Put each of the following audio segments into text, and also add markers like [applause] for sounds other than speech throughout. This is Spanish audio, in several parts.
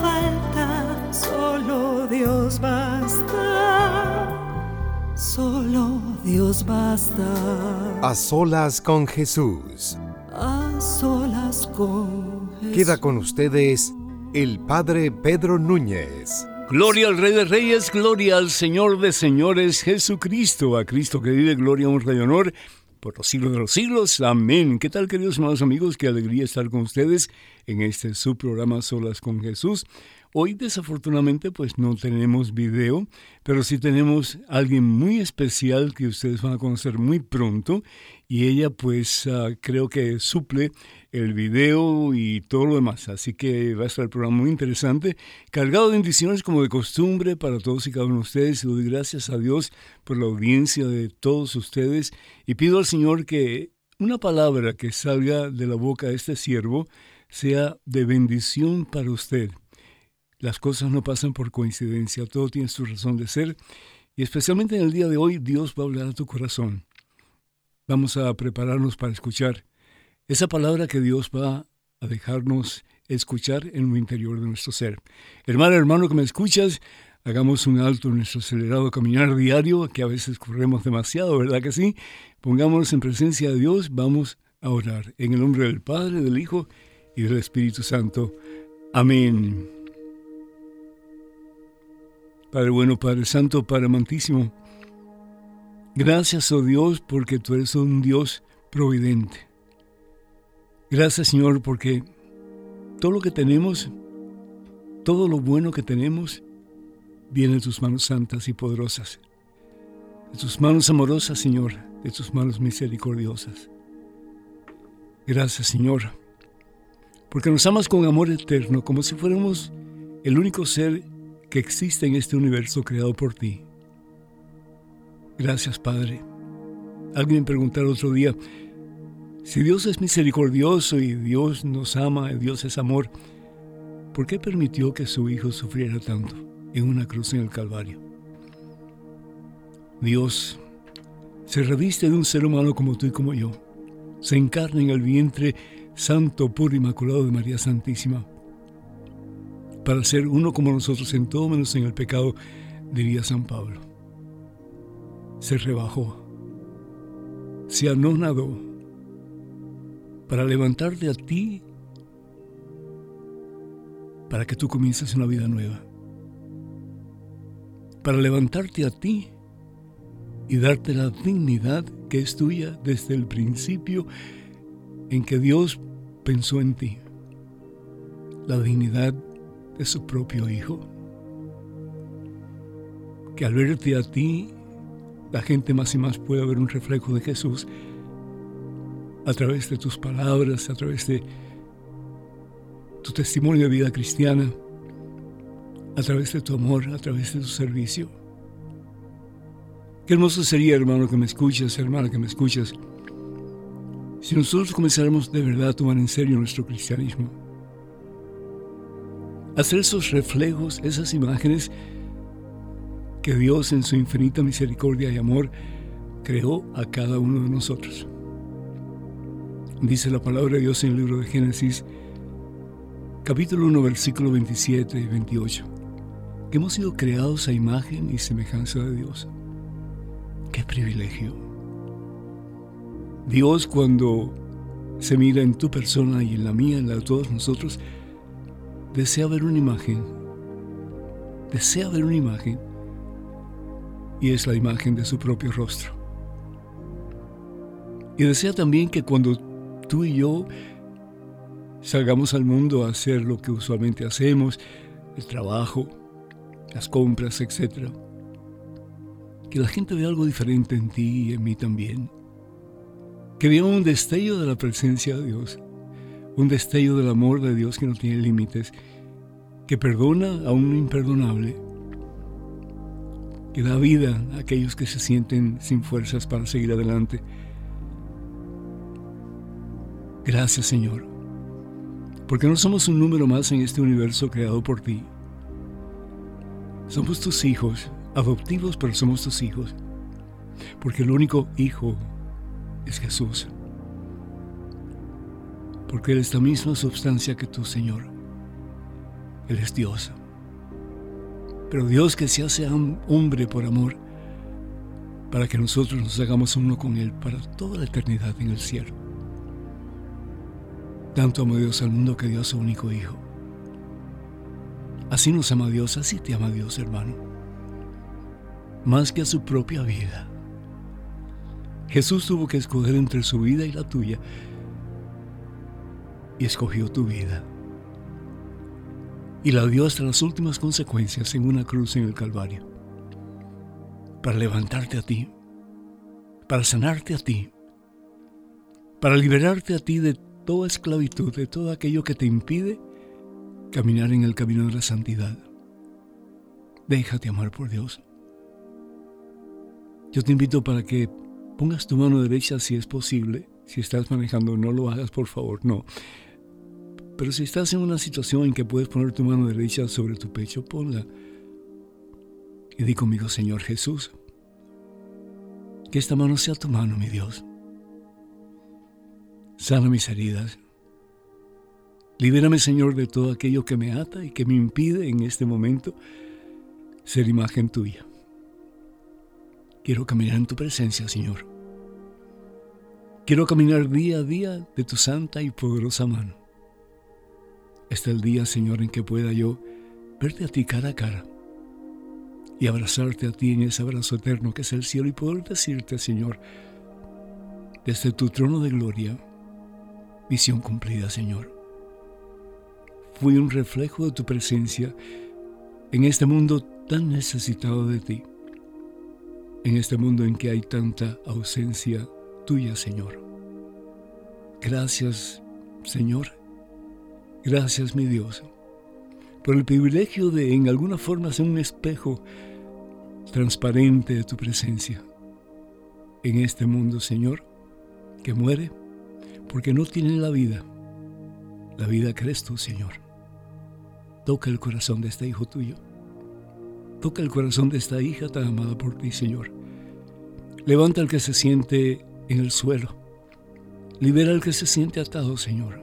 falta. Solo Dios basta, solo Dios basta. A solas con Jesús. A solas con Jesús. Queda con ustedes el Padre Pedro Núñez. Gloria al Rey de Reyes, gloria al Señor de Señores, Jesucristo, a Cristo que vive, gloria, honra y honor por los siglos de los siglos. Amén. ¿Qué tal, queridos hermanos amigos? Qué alegría estar con ustedes en este su programa Solas con Jesús. Hoy desafortunadamente pues no tenemos video, pero sí tenemos a alguien muy especial que ustedes van a conocer muy pronto y ella pues uh, creo que suple el video y todo lo demás. Así que va a estar el programa muy interesante, cargado de bendiciones como de costumbre para todos y cada uno de ustedes. Y doy gracias a Dios por la audiencia de todos ustedes y pido al Señor que una palabra que salga de la boca de este siervo sea de bendición para usted. Las cosas no pasan por coincidencia, todo tiene su razón de ser y especialmente en el día de hoy Dios va a hablar a tu corazón. Vamos a prepararnos para escuchar esa palabra que Dios va a dejarnos escuchar en lo interior de nuestro ser. Hermano, hermano que me escuchas, hagamos un alto en nuestro acelerado caminar diario, que a veces corremos demasiado, ¿verdad que sí? Pongámonos en presencia de Dios, vamos a orar. En el nombre del Padre, del Hijo y del Espíritu Santo. Amén. Padre bueno, Padre Santo, Padre amantísimo, gracias, oh Dios, porque tú eres un Dios providente. Gracias, Señor, porque todo lo que tenemos, todo lo bueno que tenemos, viene de tus manos santas y poderosas, de tus manos amorosas, Señor, de tus manos misericordiosas. Gracias, Señor, porque nos amas con amor eterno, como si fuéramos el único ser que existe en este universo creado por ti. Gracias, Padre. Alguien el otro día, si Dios es misericordioso y Dios nos ama, Dios es amor, ¿por qué permitió que su Hijo sufriera tanto en una cruz en el Calvario? Dios se reviste de un ser humano como tú y como yo. Se encarna en el vientre santo, puro, inmaculado de María Santísima para ser uno como nosotros en todo menos en el pecado, diría San Pablo. Se rebajó, se anonadó para levantarte a ti, para que tú comiences una vida nueva, para levantarte a ti y darte la dignidad que es tuya desde el principio en que Dios pensó en ti, la dignidad de su propio Hijo. Que al verte a ti, la gente más y más pueda ver un reflejo de Jesús a través de tus palabras, a través de tu testimonio de vida cristiana, a través de tu amor, a través de tu servicio. Qué hermoso sería, hermano, que me escuchas, hermana, que me escuchas, si nosotros comenzáramos de verdad a tomar en serio nuestro cristianismo hacer esos reflejos, esas imágenes que Dios en su infinita misericordia y amor creó a cada uno de nosotros. Dice la palabra de Dios en el libro de Génesis, capítulo 1, versículo 27 y 28, que hemos sido creados a imagen y semejanza de Dios. ¡Qué privilegio! Dios cuando se mira en tu persona y en la mía, en la de todos nosotros, desea ver una imagen. Desea ver una imagen. Y es la imagen de su propio rostro. Y desea también que cuando tú y yo salgamos al mundo a hacer lo que usualmente hacemos, el trabajo, las compras, etc., que la gente vea algo diferente en ti y en mí también. Que vea un destello de la presencia de Dios, un destello del amor de Dios que no tiene límites, que perdona a un imperdonable, que da vida a aquellos que se sienten sin fuerzas para seguir adelante. Gracias Señor, porque no somos un número más en este universo creado por ti. Somos tus hijos adoptivos, pero somos tus hijos. Porque el único hijo es Jesús. Porque Él es la misma sustancia que tú, Señor. Él es Dios. Pero Dios que se hace hombre por amor, para que nosotros nos hagamos uno con Él para toda la eternidad en el cielo. Tanto amó Dios al mundo que dio a su único Hijo. Así nos ama Dios, así te ama Dios, hermano más que a su propia vida. Jesús tuvo que escoger entre su vida y la tuya y escogió tu vida. Y la dio hasta las últimas consecuencias en una cruz en el Calvario. Para levantarte a ti, para sanarte a ti, para liberarte a ti de toda esclavitud, de todo aquello que te impide caminar en el camino de la santidad. Déjate amar por Dios. Yo te invito para que pongas tu mano derecha si es posible. Si estás manejando, no lo hagas, por favor, no. Pero si estás en una situación en que puedes poner tu mano derecha sobre tu pecho, ponla. Y di conmigo, Señor Jesús, que esta mano sea tu mano, mi Dios. Sana mis heridas. Libérame, Señor, de todo aquello que me ata y que me impide en este momento ser imagen tuya. Quiero caminar en tu presencia, Señor. Quiero caminar día a día de tu santa y poderosa mano. Este es el día, Señor, en que pueda yo verte a ti cara a cara y abrazarte a ti en ese abrazo eterno que es el cielo y poder decirte, Señor, desde tu trono de gloria, visión cumplida, Señor. Fui un reflejo de tu presencia en este mundo tan necesitado de ti en este mundo en que hay tanta ausencia tuya, Señor. Gracias, Señor. Gracias, mi Dios, por el privilegio de en alguna forma ser un espejo transparente de tu presencia en este mundo, Señor, que muere porque no tiene la vida. La vida eres tú, Señor. Toca el corazón de este hijo tuyo. Toca el corazón de esta hija tan amada por ti, Señor. Levanta al que se siente en el suelo. Libera al que se siente atado, Señor.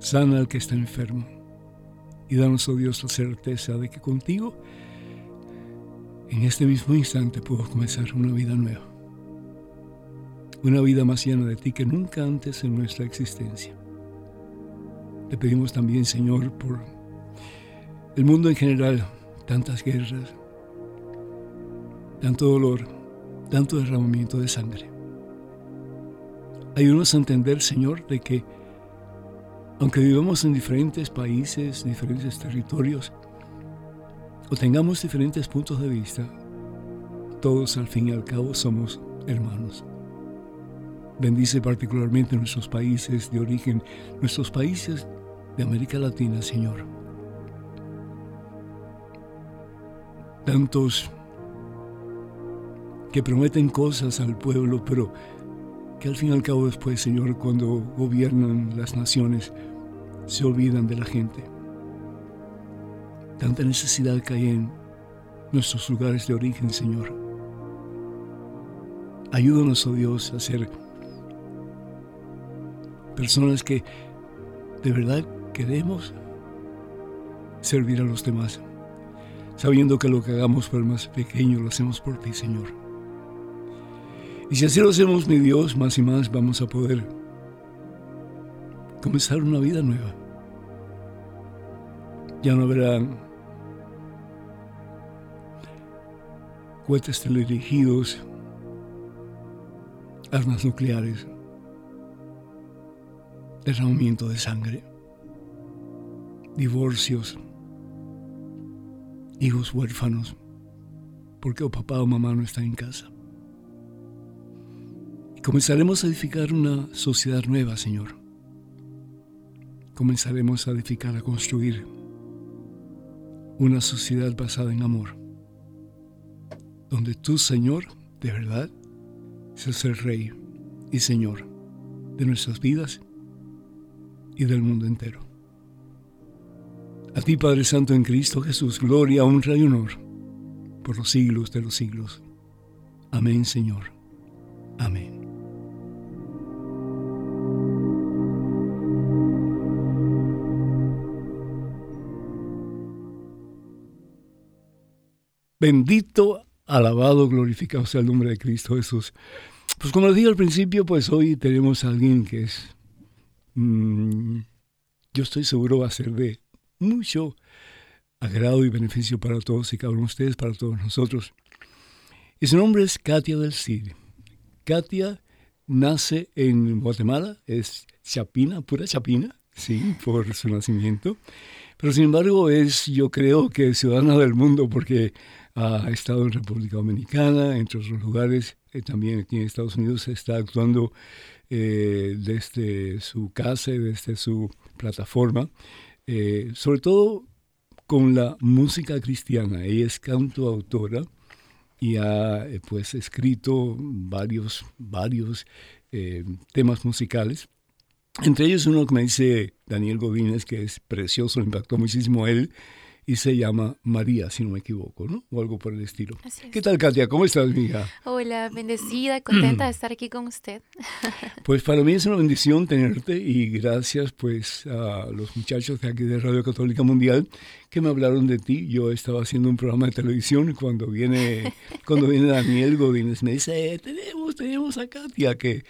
Sana al que está enfermo. Y danos, oh Dios, la certeza de que contigo, en este mismo instante, puedo comenzar una vida nueva. Una vida más llena de ti que nunca antes en nuestra existencia. Te pedimos también, Señor, por el mundo en general, tantas guerras, tanto dolor, tanto derramamiento de sangre. Ayúdanos a entender, Señor, de que aunque vivamos en diferentes países, diferentes territorios, o tengamos diferentes puntos de vista, todos al fin y al cabo somos hermanos. Bendice particularmente nuestros países de origen, nuestros países de América Latina, Señor tantos que prometen cosas al pueblo, pero que al fin y al cabo después, Señor, cuando gobiernan las naciones, se olvidan de la gente. Tanta necesidad que hay en nuestros lugares de origen, Señor. Ayúdanos, oh Dios, a ser personas que de verdad queremos servir a los demás sabiendo que lo que hagamos por el más pequeño lo hacemos por ti, Señor. Y si así lo hacemos, mi Dios, más y más vamos a poder comenzar una vida nueva. Ya no habrán cohetes teledirigidos, armas nucleares, derramamiento de sangre, divorcios, hijos huérfanos, porque o papá o mamá no están en casa. Comenzaremos a edificar una sociedad nueva, Señor. Comenzaremos a edificar, a construir una sociedad basada en amor, donde tú, Señor, de verdad, seas el Rey y Señor de nuestras vidas y del mundo entero. A ti, Padre Santo en Cristo Jesús, gloria, honra y honor por los siglos de los siglos. Amén, Señor. Amén. Bendito, alabado, glorificado sea el nombre de Cristo Jesús. Pues como les dije al principio, pues hoy tenemos a alguien que es, mm, yo estoy seguro va a ser de mucho agrado y beneficio para todos y cada uno de ustedes, para todos nosotros. Y su nombre es Katia del Cid. Katia nace en Guatemala, es chapina, pura chapina, sí, por su nacimiento. Pero sin embargo es, yo creo que ciudadana del mundo porque ha estado en República Dominicana, entre otros lugares, eh, también aquí en Estados Unidos está actuando eh, desde su casa, desde su plataforma. Eh, sobre todo con la música cristiana. Ella es cantautora y ha eh, pues escrito varios, varios eh, temas musicales. Entre ellos uno que me dice Daniel Godínez, que es precioso, impactó muchísimo él, y se llama María, si no me equivoco, ¿no? O algo por el estilo. ¿Qué tal, Katia? ¿Cómo estás, mija? Hola, bendecida, contenta de estar aquí con usted. [clears throat] Pues para mí es una bendición tenerte y gracias pues a los muchachos de aquí de Radio Católica Mundial que me hablaron de ti. Yo estaba haciendo un programa de televisión cuando viene, cuando viene Daniel Godínez me dice, eh, tenemos, tenemos a Katia que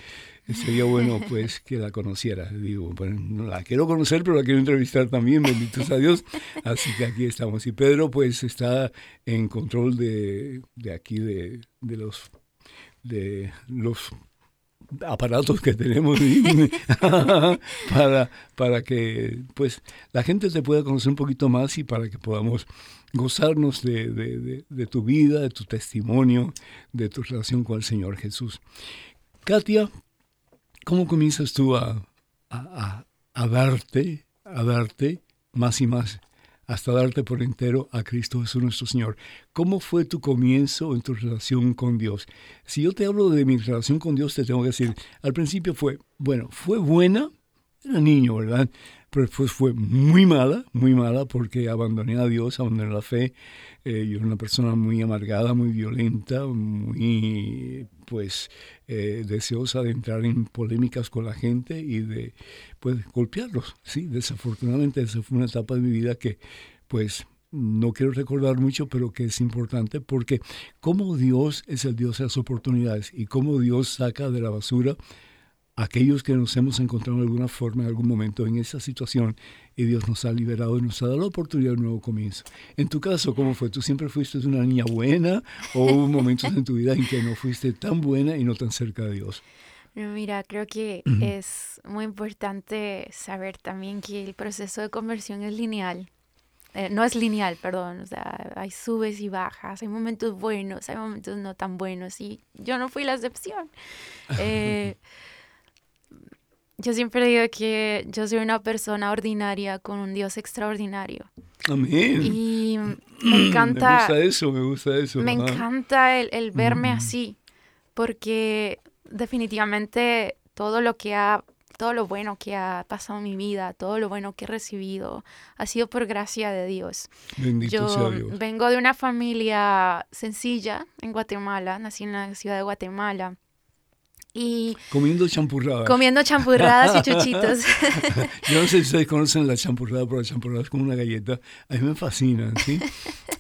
sería bueno [laughs] pues que la conociera. Digo, bueno, no la quiero conocer, pero la quiero entrevistar también, benditos a Dios. Así que aquí estamos. Y Pedro pues está en control de, de aquí, de, de, los de los aparatos que tenemos [laughs] para, para que pues la gente te pueda conocer un poquito más y para que podamos gozarnos de, de, de, tu vida, de tu testimonio, de tu relación con el Señor Jesús. Katia, ¿Cómo comienzas tú a, a, a, darte, a darte más y más, hasta darte por entero a Cristo Jesús nuestro Señor? ¿Cómo fue tu comienzo en tu relación con Dios? Si yo te hablo de mi relación con Dios, te tengo que decir, al principio fue, bueno, fue buena, era niño, ¿verdad? Pero después fue muy mala, muy mala, porque abandoné a Dios, abandoné la fe. Eh, yo era una persona muy amargada, muy violenta, muy pues eh, deseosa de entrar en polémicas con la gente y de pues golpearlos. Sí, desafortunadamente esa fue una etapa de mi vida que pues no quiero recordar mucho, pero que es importante porque como Dios es el Dios de las oportunidades y cómo Dios saca de la basura aquellos que nos hemos encontrado en alguna forma, en algún momento en esa situación, y Dios nos ha liberado y nos ha dado la oportunidad de un nuevo comienzo. En tu caso, ¿cómo fue? ¿Tú siempre fuiste una niña buena o hubo momentos en tu vida en que no fuiste tan buena y no tan cerca de Dios? Mira, creo que es muy importante saber también que el proceso de conversión es lineal. Eh, no es lineal, perdón, o sea, hay subes y bajas, hay momentos buenos, hay momentos no tan buenos y yo no fui la excepción. [laughs] Eh, yo siempre digo que yo soy una persona ordinaria con un Dios extraordinario. Amén. Y [clears throat] me encanta... Me gusta eso, me gusta eso. Me encanta el, verme así, porque definitivamente todo lo que ha todo lo bueno que ha pasado en mi vida, todo lo bueno que he recibido, ha sido por gracia de Dios. Bendito Yo sea Dios. vengo de una familia sencilla en Guatemala, nací en la ciudad de Guatemala. Y comiendo champurradas. Comiendo champurradas y chuchitos. [laughs] Yo no sé si ustedes conocen la champurrada, pero la champurrada es como una galleta. A mí me fascina, ¿sí?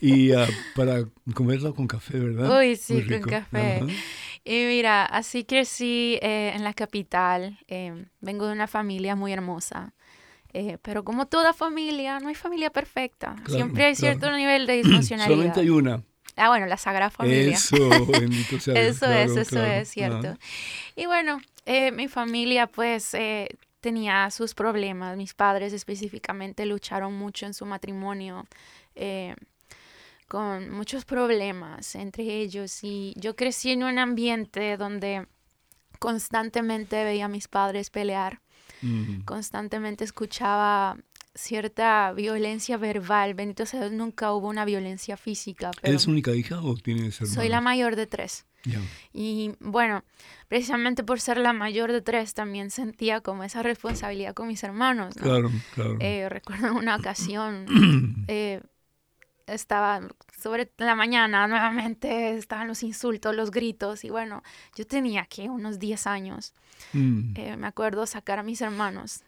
Y uh, para comerla con café, ¿verdad? Uy, sí, con café. Y mira, así crecí eh, en la capital. eh, vengo de una familia muy hermosa. eh, pero como toda familia, no hay familia perfecta. Claro, Siempre hay cierto claro. nivel de [clears throat] disfuncionalidad. Solamente hay una. Ah, bueno, la Sagrada Familia. Eso, bendito sea [laughs] Dios. Eso es, eso claro. es cierto. Ajá. Y bueno, eh, mi familia pues eh, tenía sus problemas. Mis padres específicamente lucharon mucho en su matrimonio eh, con muchos problemas entre ellos. Y yo crecí en un ambiente donde constantemente veía a mis padres pelear, Mm. constantemente escuchaba cierta violencia verbal. Bendito sea Dios, nunca hubo una violencia física. Pero ¿Eres única hija o tienes hermanos? soy la mayor de tres. Ya. Y bueno, precisamente por ser la mayor de tres, también sentía como esa responsabilidad con mis hermanos. ¿no? Claro, claro. Eh, recuerdo una [clears throat] ocasión, [clears throat] eh, estaba sobre la mañana, nuevamente estaban los insultos, los gritos, y bueno, yo tenía aquí unos 10 años. Mm. Eh, me acuerdo sacar a mis hermanos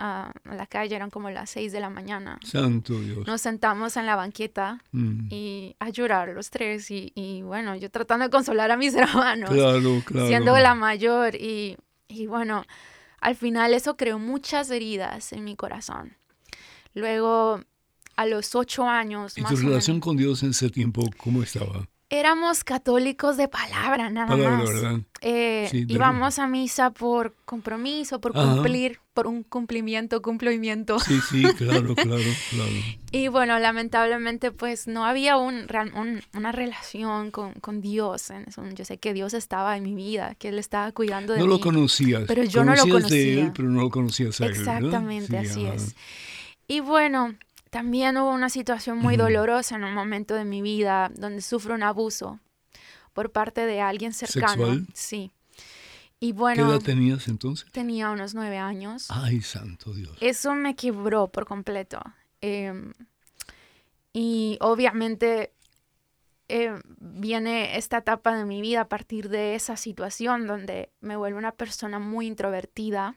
a, a la calle, eran como las 6 de la mañana. Santo Dios. Nos sentamos en la banqueta Mm. y a llorar los tres, y, y bueno, yo tratando de consolar a mis [laughs] hermanos Claro, claro. siendo la mayor y, y bueno, al final eso creó muchas heridas en mi corazón. Luego, a los ocho años, ¿Y más tu relación menos, con Dios en ese tiempo cómo estaba? Éramos católicos de palabra, nada Palabra, más. ¿verdad? Eh, Sí, de- íbamos a misa por compromiso, por Ajá. cumplir, por un cumplimiento, cumplimiento. Sí, sí, [laughs] claro, claro, claro. Y bueno, lamentablemente pues no había un, un- una relación con, con Dios. En eso. Yo sé que Dios estaba en mi vida, que Él estaba cuidando de No mí. lo conocías. Pero yo no lo Conocías de él, conocía. pero no lo conocías a. Exactamente, Sí, así es. Y bueno, también hubo una situación muy dolorosa en un momento de mi vida donde sufro un abuso por parte de alguien cercano. ¿Sexual? Sí. Y ¿Qué bueno, edad tenías entonces? tenía unos nueve años. Ay, santo Dios. Eso me quebró por completo. Em, y obviamente eh, viene esta etapa de mi vida a partir de esa situación donde me vuelvo una persona muy introvertida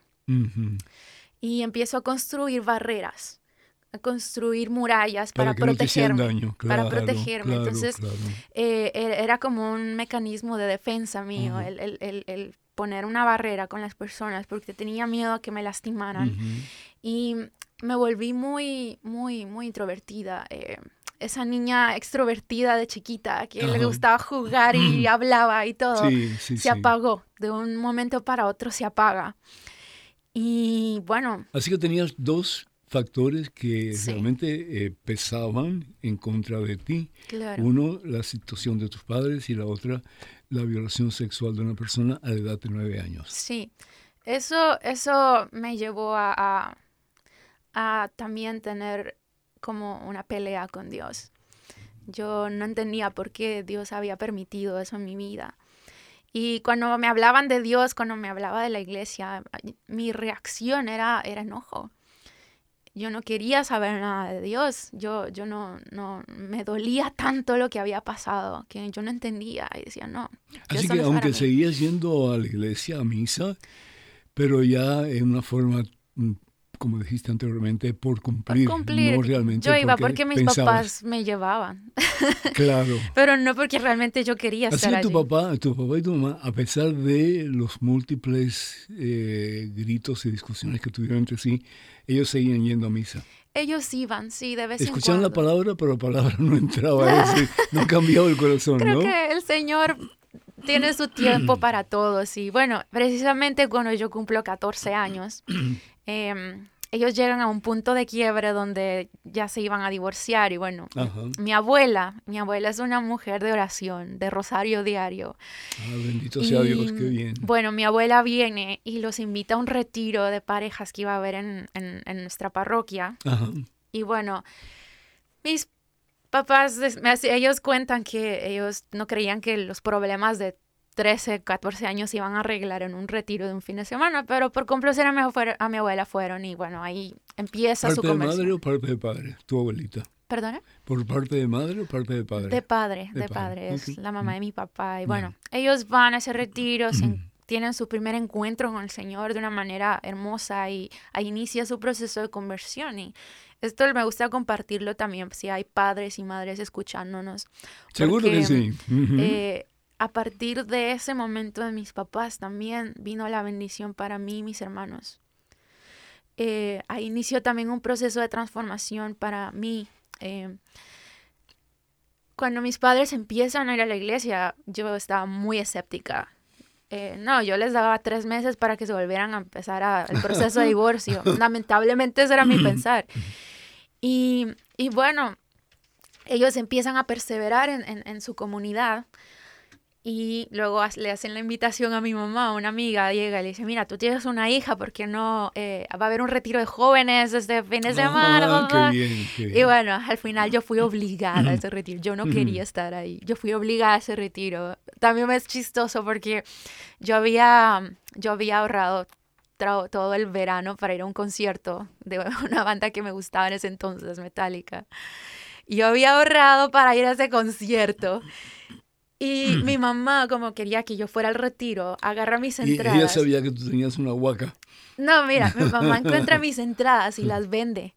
y empiezo a construir barreras, a construir murallas Para, para, protegerme. daño. para claro, protegerme. claro, Entonces, eh, era era como un mecanismo de defensa mío, Ujú. el, el- el- el poner una barrera con las personas porque tenía miedo a que me lastimaran. Ujú. Y me volví muy, muy, muy introvertida. eh, esa niña extrovertida de chiquita que le Ajá. gustaba jugar y hablaba y todo, Sí, sí, se sí. apagó. De un momento para otro se apaga. Y bueno, Así que tenías dos factores que Sí. realmente eh, pesaban en contra de ti. claro. Uno, la situación de tus padres y la otra, la violación sexual de una persona a la edad de nueve años. Sí, eso, eso me llevó a, a- a también tener como una pelea con Dios. Yo no entendía por qué Dios había permitido eso en mi vida. Y cuando me hablaban de Dios, cuando me hablaba de la iglesia, mi reacción era, era enojo. Yo no quería saber nada de Dios. Yo, yo no, no, me dolía tanto lo que había pasado que yo no entendía y decía, no. Así que no aunque mí". seguías yendo a la iglesia, a misa, pero ya en una forma, como dijiste anteriormente, por por cumplir, cumplir. no realmente yo iba porque mis pensabas. papás me llevaban, [laughs] Claro. pero no porque realmente yo quería Así estar allí. tu papá, tu papá y tu mamá, a pesar de los múltiples eh, gritos y discusiones que tuvieron entre sí, ellos seguían yendo a misa. Ellos iban, sí, de vez en Escuchaban cuando. la palabra, pero la palabra no entraba, no [laughs] cambiaba el corazón, Creo ¿no? que el Señor tiene su tiempo para todos. Y bueno, precisamente cuando yo cumplo 14 años, [clears throat] em, ellos llegan a un punto de quiebre donde ya se iban a divorciar. Y bueno, Ajá. mi abuela, mi abuela es una mujer de oración, de rosario diario. Ah, bendito sea Dios, qué bien. Bueno, mi abuela viene y los invita a un retiro de parejas que iba a haber en, en- en nuestra parroquia. Ajá. Y bueno, mis papás, ellos cuentan que ellos no creían que los problemas de 13, 14 años se iban a arreglar en un retiro de un fin de semana, pero por complacer a mi, a mi abuela fueron y bueno, ahí empieza su ¿Parte de conversión. madre o parte de padre? Tu abuelita. ¿Perdona? ¿Por parte de madre o parte de padre? De padre, De de, padre, padre, es ok. la mamá de mi papá. Y bueno, ellos van a ese retiro, se en- tienen su primer encuentro con el Señor de una manera hermosa y ahí inicia su proceso de conversión. Y esto me gusta compartirlo también si hay padres y madres escuchándonos. Seguro que porque, sí. Ujú. eh, a partir de ese momento de mis papás también vino la bendición para mí y mis hermanos. Eh, ahí inició también un proceso de transformación para mí. Eh, cuando mis padres empiezan a ir a la iglesia, yo estaba muy escéptica. Eh, no, yo les daba tres meses para que se volvieran a empezar el proceso de divorcio. [laughs] Lamentablemente ese era mi pensar. Y, y bueno, ellos empiezan a perseverar en, en, en su comunidad y luego le hacen la invitación a mi mamá, una amiga llega y le dice, mira, tú tienes una hija, ¿por qué no? Eh, va a haber un retiro de jóvenes este fin de ah, semana. Y bueno, al final yo fui obligada a ese retiro. Yo no quería estar ahí. Yo fui obligada a ese retiro. También es chistoso porque yo había, yo había ahorrado todo el verano para ir a un concierto de [laughs] una banda que me gustaba en ese entonces, Metallica. Y yo había ahorrado para ir a ese concierto. Y mi mamá, como quería que yo fuera al retiro, agarra mis entradas. Y ella sabía que tú tenías una huaca. No, mira, mi mamá encuentra [laughs] mis entradas y las vende.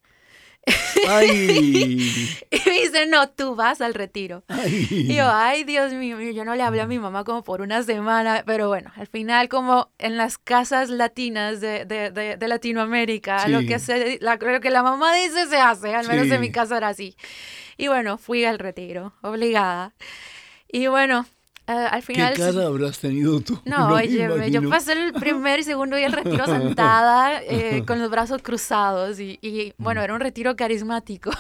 Ay. [laughs] y me dice, no, tú vas al retiro. Y yo, ay, Dios mío, yo no le hablé a mi mamá como por una semana, pero bueno, al final como en las casas latinas de, de, de, Latinoamérica, lo que se, la, lo que la mamá dice se hace, al menos en mi casa era así. Y bueno, fui al retiro, obligada. Y bueno, eh, al final... ¿Qué cara habrás tenido tú? [laughs] No, [laughs] oye, yo pasé el primer y segundo día del retiro [laughs] sentada eh, con los brazos cruzados y, y, bueno, era un retiro carismático.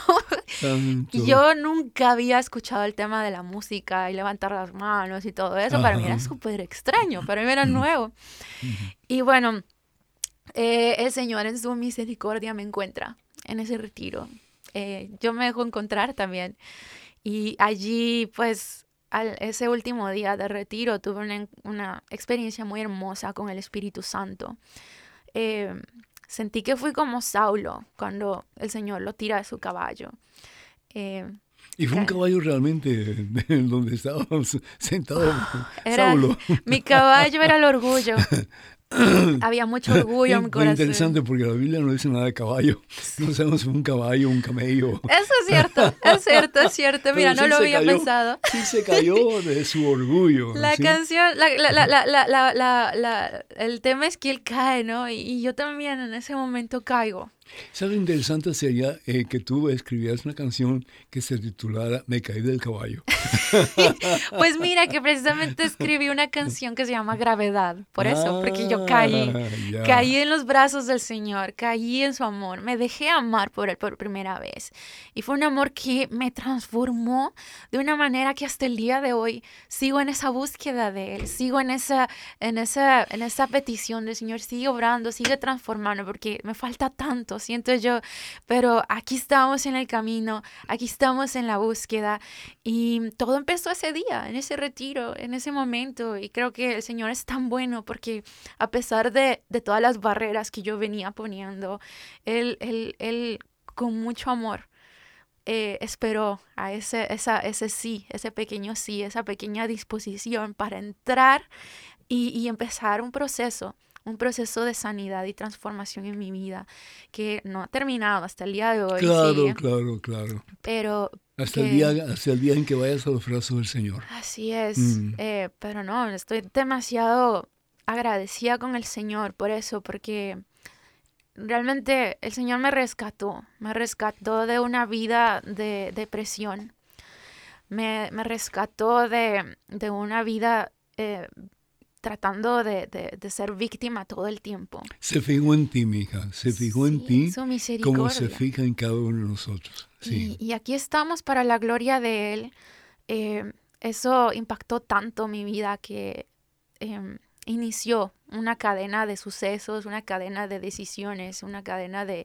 yo nunca había escuchado el tema de la música y levantar las manos y todo eso. Para mí era súper extraño, para mí era nuevo. Y bueno, eh, el Señor en su misericordia me encuentra en ese retiro. yo me dejo encontrar también. Y allí pues ese último día de retiro tuve una, experiencia muy hermosa con el Espíritu Santo. Eh, sentí que fui como Saulo cuando el Señor lo tira de su caballo. Eh, y fue un caballo realmente [laughs] donde estábamos sentados. [laughs] Saulo. Mi caballo era el orgullo. [laughs] [clears throat] Había mucho orgullo en mi corazón. Es interesante porque la Biblia no dice nada de caballo. No sabemos un caballo un camello. Eso es cierto, es cierto, es cierto. Mira, no lo había pensado. Sí se cayó de su orgullo. [laughs] La canción, la, la, el tema es que él cae, ¿no? y yo también en ese momento caigo. ¿Sabes interesante sería eh, que tú escribieras una canción que se titulara Me caí del caballo? [laughs] pues mira, que precisamente escribí una canción que se llama Gravedad, por eso, porque yo caí, ah, [laughs] caí en los brazos del Señor, caí en su amor, me dejé amar por Él por primera vez. Y fue un amor que me transformó de una manera que hasta el día de hoy sigo en esa búsqueda de Él, sigo en esa, en esa, en esa petición del Señor, sigue obrando, sigue transformando, porque me falta tanto siento yo, pero aquí estamos en el camino, aquí estamos en la búsqueda y todo empezó ese día, en ese retiro, en ese momento y creo que el Señor es tan bueno porque a pesar de, todas las barreras que yo venía poniendo, Él, él, él con mucho amor. Eh, esperó a ese, esa, ese sí, ese pequeño sí, esa pequeña disposición para entrar y, y empezar un proceso un proceso de sanidad y transformación en mi vida que no ha terminado hasta el día de hoy. Claro, claro, claro. Pero... Hasta, el día, hasta el día en que vayas a los brazos del Señor. Así es. Mm. Eh, pero no, estoy demasiado agradecida con el Señor por eso, porque realmente el Señor me rescató, me rescató de una vida de depresión, me, me rescató de, de una vida eh, tratando de, de, ser víctima todo el tiempo. Se fijó en ti, mija, se fijó en ti como se fija en cada uno de nosotros. Sí. Y, aquí estamos para la gloria de Él. Eh, eso impactó tanto mi vida que em, inició una cadena de sucesos, una cadena de decisiones, una cadena de,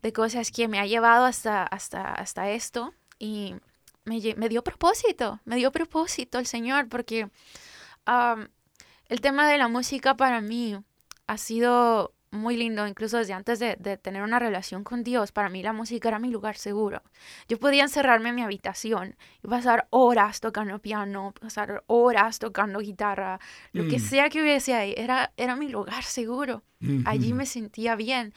de cosas que me ha llevado hasta, hasta, hasta esto y me, me, dio propósito, me dio propósito el Señor porque el tema de la música para mí ha sido muy lindo, incluso desde antes de, tener una relación con Dios, para mí la música era mi lugar seguro. Yo podía encerrarme en mi habitación y pasar horas tocando piano, pasar horas tocando guitarra, lo que mm. sea que hubiese ahí, era, era mi lugar seguro. Allí me sentía bien.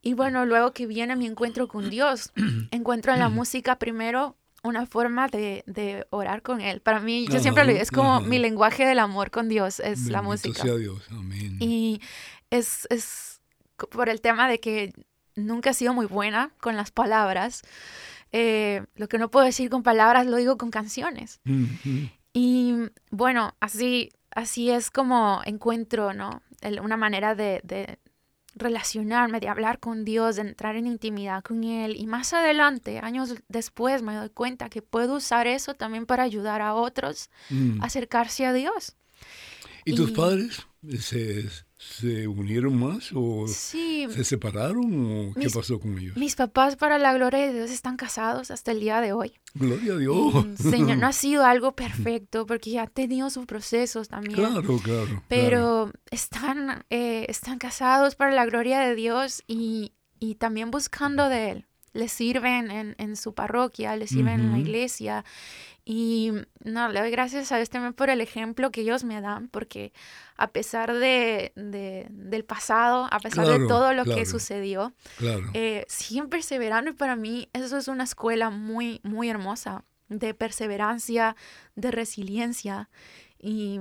Y bueno, luego que viene mi encuentro con Dios, [clears throat] encuentro en la música primero una forma de, de orar con Él. Para mí, yo siempre lo digo, es como ajá. mi lenguaje del amor con Dios, es la música. sea Dios, amén. Y es, es por el tema de que nunca he sido muy buena con las palabras. Eh, lo que no puedo decir con palabras lo digo con canciones. Y bueno, así, así es como encuentro, ¿no? El- una manera de, de relacionarme, de hablar con Dios, de entrar en intimidad con Él. Y más adelante, años después, me doy cuenta que puedo usar eso también para ayudar a otros Mm. a acercarse a Dios. ¿Y tus padres se, se unieron más o Sí, se separaron o qué Mis- pasó con ellos? mis papás, para la gloria de Dios, están casados hasta el día de hoy. Gloria a Dios. Mm, Señor, no ha [laughs] sido algo perfecto porque ya ha tenido sus procesos también. Claro, claro. claro. pero están, eh, están casados para la gloria de Dios y, y también buscando de Él. Les sirven en, en su parroquia, les sirven en la iglesia. Y no, le doy gracias a Dios también por el ejemplo que ellos me dan, porque a pesar de, de- del pasado, a pesar Claro, de todo lo claro. que sucedió, Claro. eh, siguen perseverando y para mí eso es una escuela muy, muy hermosa de perseverancia, de resiliencia y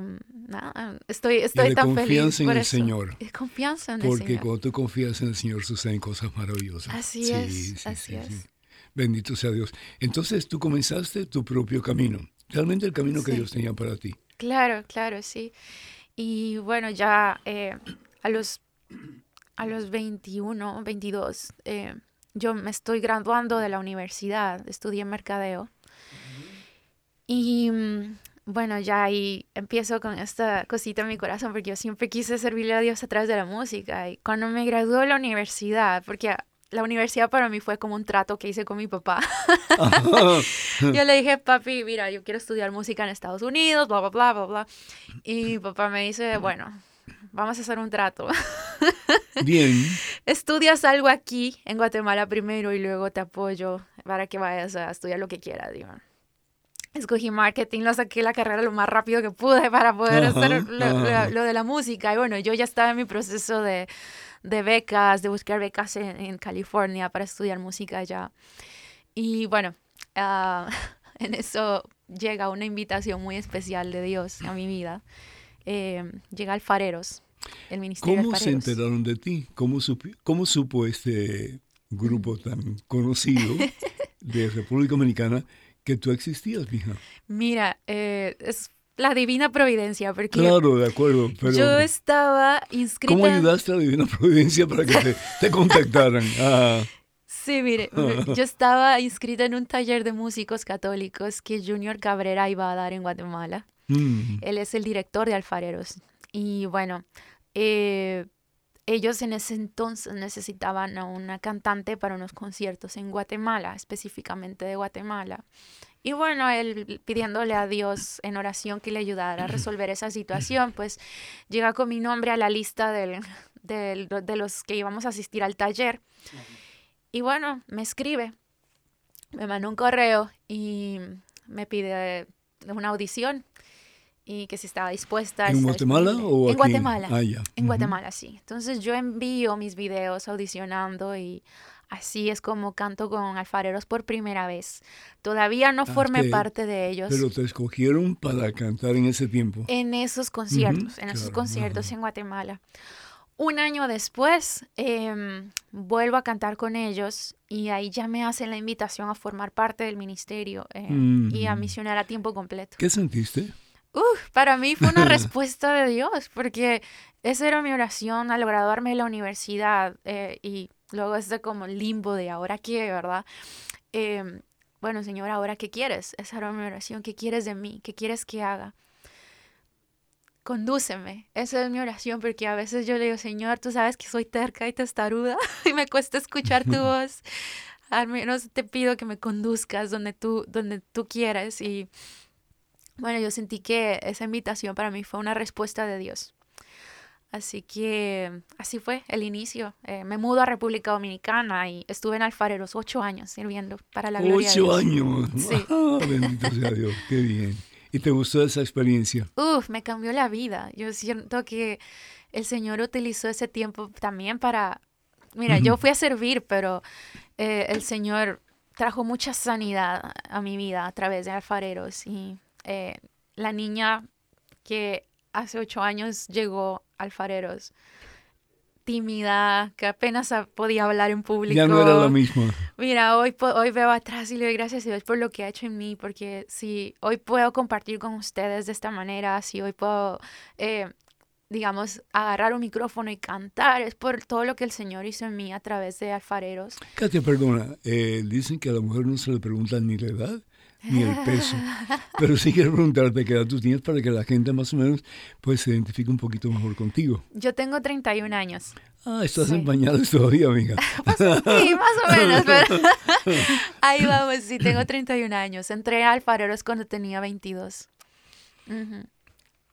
nada, estoy, estoy tan feliz en por el eso. Señor. Es confianza en el Porque Señor. cuando tú confías en el Señor suceden cosas maravillosas. Así es, así es. Bendito sea Dios. Entonces tú comenzaste tu propio camino. Realmente el camino que Sí. Dios tenía para ti. Claro, claro, sí. Y bueno, ya eh, a los a los 21, 22, eh, yo me estoy graduando de la universidad, estudié mercadeo. Y mm, bueno, ya ahí empiezo con esta cosita en mi corazón, porque yo siempre quise servirle a Dios a través de la música. Y cuando me gradué de la universidad, porque la universidad para mí fue como un trato que hice con mi papá. [laughs] Yo le dije, papi, mira, yo quiero estudiar música en Estados Unidos, bla, bla, bla, bla, bla. Y mi papá me dice, bueno, vamos a hacer un trato. [laughs] Bien. Estudias algo aquí en Guatemala primero y luego te apoyo para que vayas a estudiar lo que quieras, digo. Escogí marketing, lo saqué la carrera lo más rápido que pude para poder Ajá, hacer lo, lo- lo de la música. Y bueno, yo ya estaba en mi proceso de, de becas, de buscar becas en, en California para estudiar música allá. Y bueno, ah, [laughs] en eso llega una invitación muy especial de Dios a mi vida. Eh, llega Alfareros, el Ministerio de ¿Cómo se Alfareros. enteraron de ti? ¿Cómo, supi- cómo supo este grupo tan conocido [laughs] de República Dominicana que tú existías, hija? Mira, eh, es la divina providencia, porque Claro, de acuerdo, pero yo estaba inscrita. ¿cómo ayudaste a la Divina Providencia para que te, te contactaran? Ah, [laughs] Sí, mire, yo estaba inscrita en un taller de músicos católicos que Junior Cabrera iba a dar en Guatemala. mm, Él es el director de Alfareros. Y bueno, eh, ellos en ese entonces necesitaban a una cantante para unos conciertos en Guatemala, específicamente de Guatemala. Y bueno, él pidiéndole a Dios en oración que le ayudara a resolver esa situación, pues llega con mi nombre a la lista del- del- de los que íbamos a asistir al taller. Y bueno, me escribe, me manda un correo y me pide una audición y que si estaba dispuesta. ¿En Guatemala disponible. o En aquí? Guatemala. Ah. En Ujú. Guatemala, sí. Entonces yo envío mis videos audicionando y así es como canto con alfareros por primera vez. Todavía no Ah, formé te- parte de ellos. Pero te escogieron para cantar en ese tiempo. En esos conciertos, en esos claro, conciertos ajá. en Guatemala. Un año después, em, vuelvo a cantar con ellos y ahí ya me hacen la invitación a formar parte del ministerio eh, y a Mm. misionar a tiempo completo. ¿Qué sentiste? Uf, para mí fue una [laughs] respuesta de Dios, porque esa era mi oración al graduarme de la universidad eh, y luego ese como limbo de ahora qué, ¿verdad? Em, bueno, Señor, ¿ahora qué quieres? Esa era mi oración. ¿Qué quieres de mí? ¿Qué quieres que haga? Condúceme. Esa es mi oración porque a veces yo le digo, Señor, tú sabes que soy terca y testaruda [laughs] y me cuesta escuchar tu [laughs] voz. Al menos te pido que me conduzcas donde tú, donde tú quieras. Y bueno, yo sentí que esa invitación para mí fue una respuesta de Dios. Así que así fue el inicio. Eh, me mudo a República Dominicana y estuve en Alfareros ocho años sirviendo para la gloria de Ocho Dios. años. Sí. Ah, bendito sea [laughs] Dios. Qué bien. ¿Y te gustó esa experiencia? Uf, me cambió la vida. Yo siento que el Señor utilizó ese tiempo también para... Mira, yo fui a servir, pero eh, el Señor trajo mucha sanidad a mi vida a través de alfareros. Y eh, la niña que hace ocho años llegó alfareros, tímida, que apenas podía hablar en público. Ya no era la misma. Mira, hoy, hoy veo atrás y le doy gracias a Dios por lo que ha hecho en mí, porque si hoy puedo compartir con ustedes de esta manera, si hoy puedo eh, digamos, agarrar un micrófono y cantar, es por todo lo que el Señor hizo en mí a través de alfareros. Katia, perdona, eh, dicen que a la mujer no se le pregunta ni la edad ni el peso, [laughs] pero sí quiero preguntarte qué edad tú tienes para que la gente más o menos pues se identifique un poquito mejor contigo. Yo tengo 31 años. Ah, estás en pañales todavía, amiga. [laughs] pues sí, más o menos, [laughs] pero ahí vamos, sí, tengo 31 años. Entré a alfareros cuando tenía 22.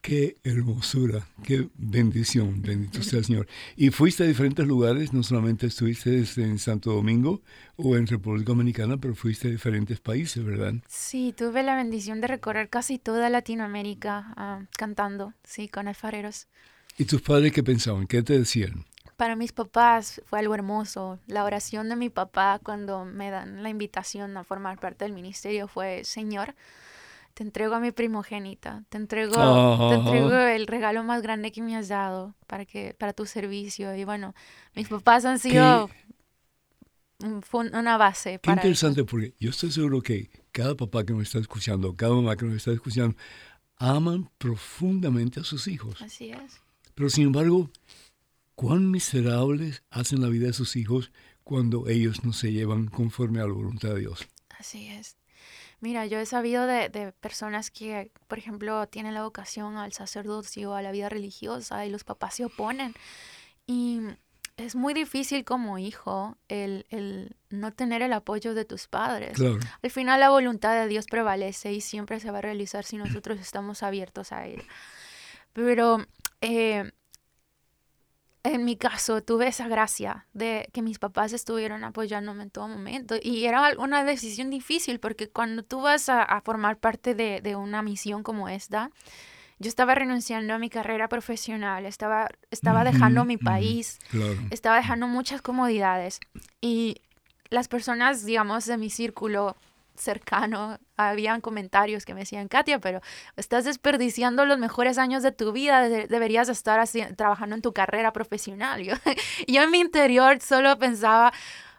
Qué hermosura, qué bendición, bendito sea el Señor. Y fuiste a diferentes lugares, no solamente estuviste en Santo Domingo o en República Dominicana, pero fuiste a diferentes países, ¿verdad? Sí, tuve la bendición de recorrer casi toda Latinoamérica ah, cantando, sí, con alfareros. ¿Y tus padres qué pensaban? ¿Qué te decían? Para mis papás fue algo hermoso. La oración de mi papá cuando me dan la invitación a formar parte del ministerio fue, Señor, te entrego a mi primogénita, te entrego, te entrego el regalo más grande que me has dado para, que, para tu servicio. Y bueno, mis papás han sido una base. Qué interesante, porque yo estoy seguro que cada papá que me está escuchando, cada mamá que me está escuchando, aman profundamente a sus hijos. Así es. Pero sin embargo, cuán miserables hacen la vida de sus hijos cuando ellos no se llevan conforme a la voluntad de Dios. Así es. Mira, yo he sabido de, personas que, por ejemplo, tienen la vocación al sacerdocio, a la vida religiosa, y los papás se oponen. Y es muy difícil como hijo el, el no tener el apoyo de tus padres. Al final la voluntad de Dios prevalece y siempre se va a realizar si nosotros estamos abiertos a él. Pero eh, en mi caso tuve esa gracia de que mis papás estuvieron apoyándome en todo momento y era una decisión difícil porque cuando tú vas a, formar parte de, una misión como esta, yo estaba renunciando a mi carrera profesional, estaba, estaba dejando mi país, estaba dejando muchas comodidades y las personas, digamos, de mi círculo cercano, habían comentarios que me decían, Katia, pero estás desperdiciando los mejores años de tu vida, deberías estar así, trabajando en tu carrera profesional. [laughs] Yo, yo en mi interior solo pensaba,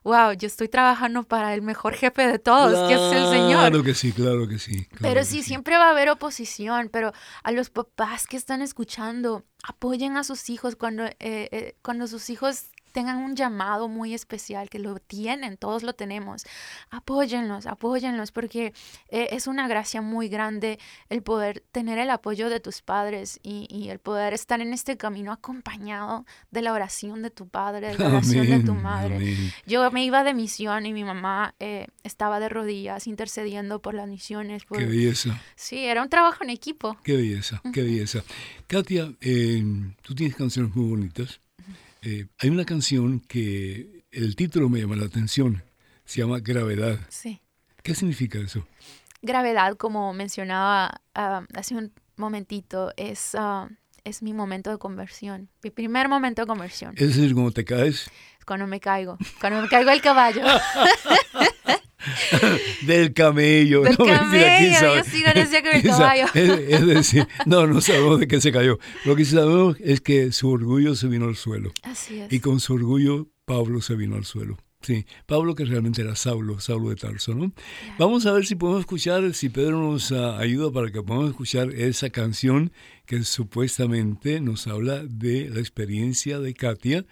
wow, yo estoy trabajando para el mejor jefe de todos, que es el Señor. Claro que sí, claro que sí. pero sí, siempre va a haber oposición, pero a los papás que están escuchando, apoyen a sus hijos cuando, eh, eh, cuando sus hijos tengan un llamado muy especial, que lo tienen, todos lo tenemos. Apóyenlos, apóyenlos, porque eh, es una gracia muy grande el poder tener el apoyo de tus padres y, el poder estar en este camino acompañado de la oración de tu padre, de la oración de tu madre. Yo me iba de misión y mi mamá eh, estaba de rodillas intercediendo por las misiones. Qué belleza. Sí, era un trabajo en equipo. Qué belleza, qué belleza. Katia, eh, tú tienes canciones muy bonitas. Eh, hay una canción que el título me llama la atención. Se llama Gravedad. Sí. ¿Qué significa eso? Gravedad, como mencionaba ah, hace un momentito, es, ah, es mi momento de conversión. Mi primer momento de conversión. Es decir, cuando te caes. Cuando me caigo. Cuando me caigo del caballo. [laughs] [laughs] del camello. Del no, camello, yo sí decía que el caballo. Es, decir, [laughs] no, no sabemos de qué se cayó. Lo que sabemos es que su orgullo se vino al suelo. Así es. Y con su orgullo Pablo se vino al suelo. Sí, Pablo que realmente era Saulo, Saulo de Tarso, ¿no? Vamos a ver si podemos escuchar, si Pedro nos uh, ayuda para que podamos escuchar esa canción que supuestamente nos habla de la experiencia de Katia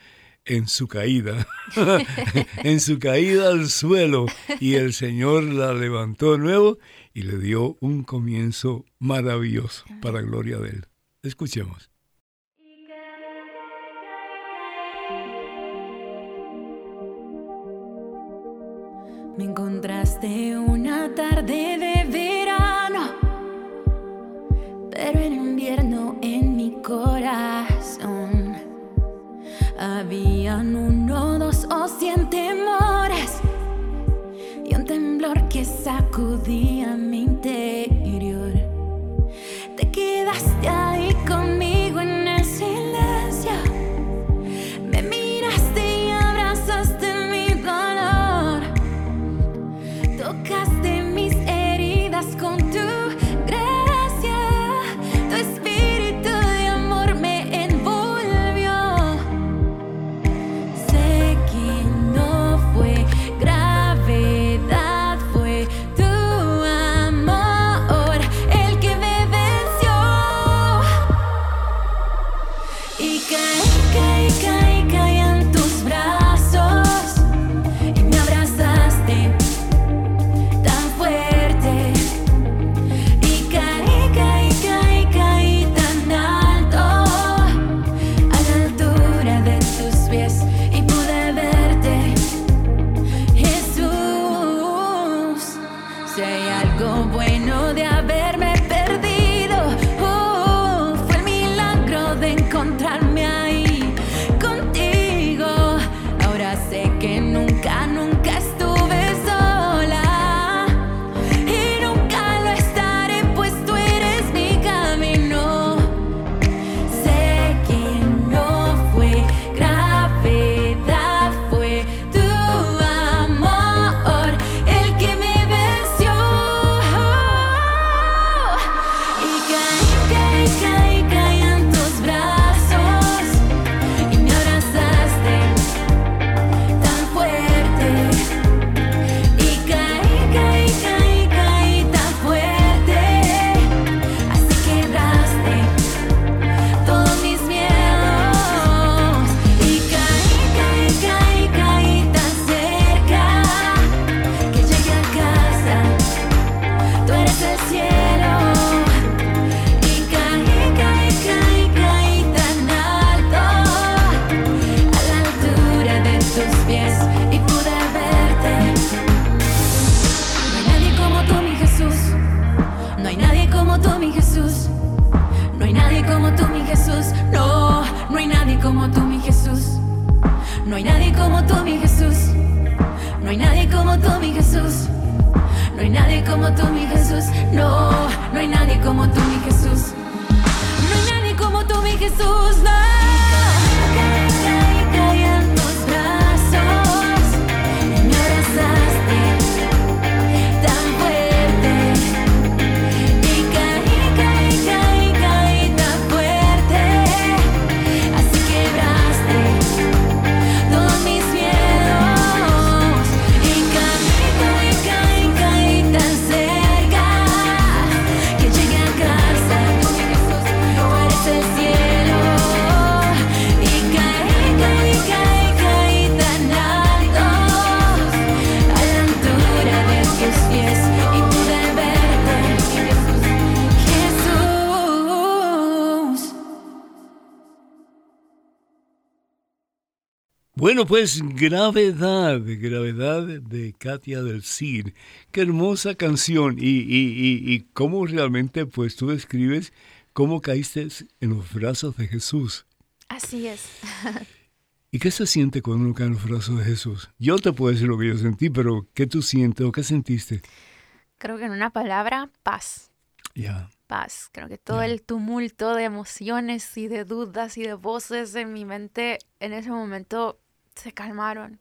en su caída, [laughs] en su caída al suelo, y el Señor la levantó de nuevo y le dio un comienzo maravilloso para gloria de Él. Escuchemos. Me encontraste una tarde de verano, pero en invierno en mi corazón. Habían uno, Bueno, pues Gravedad, Gravedad de Katia del Cid. Qué hermosa canción. Y, y, y, cómo realmente, pues tú describes cómo caíste en los brazos de Jesús. Así es. [laughs] ¿Y qué se siente cuando uno cae en los brazos de Jesús? Yo te puedo decir lo que yo sentí, pero ¿qué tú sientes o qué sentiste? Creo que en una palabra, paz. Ya. Paz. Creo que todo el tumulto de emociones y de dudas y de voces en mi mente en ese momento se calmaron.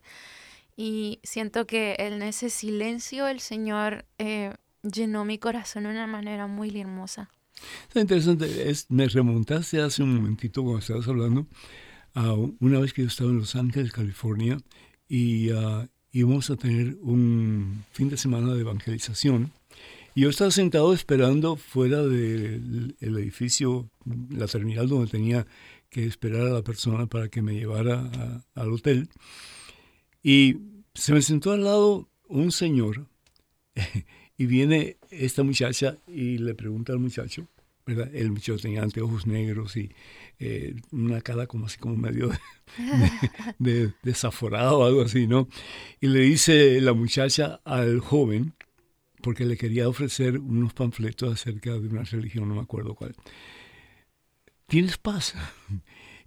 Y siento que en ese silencio el Señor eh, llenó mi corazón de una manera muy hermosa. Es interesante, es, me remontaste hace un momentito cuando estabas hablando una vez que yo estaba en Los Ángeles, California, y uh, íbamos a tener un fin de semana de evangelización. Y yo estaba sentado esperando fuera del edificio, la terminal donde tenía que esperar a la persona para que me llevara al hotel. Y se me sentó al lado un señor [laughs] y viene esta muchacha y le pregunta al muchacho, ¿verdad? El muchacho tenía anteojos negros y eh, una cara como así como medio [laughs] de, desaforado o algo así, ¿no? Y le dice la muchacha al joven, porque le quería ofrecer unos panfletos acerca de una religión, no me acuerdo cuál tienes paz.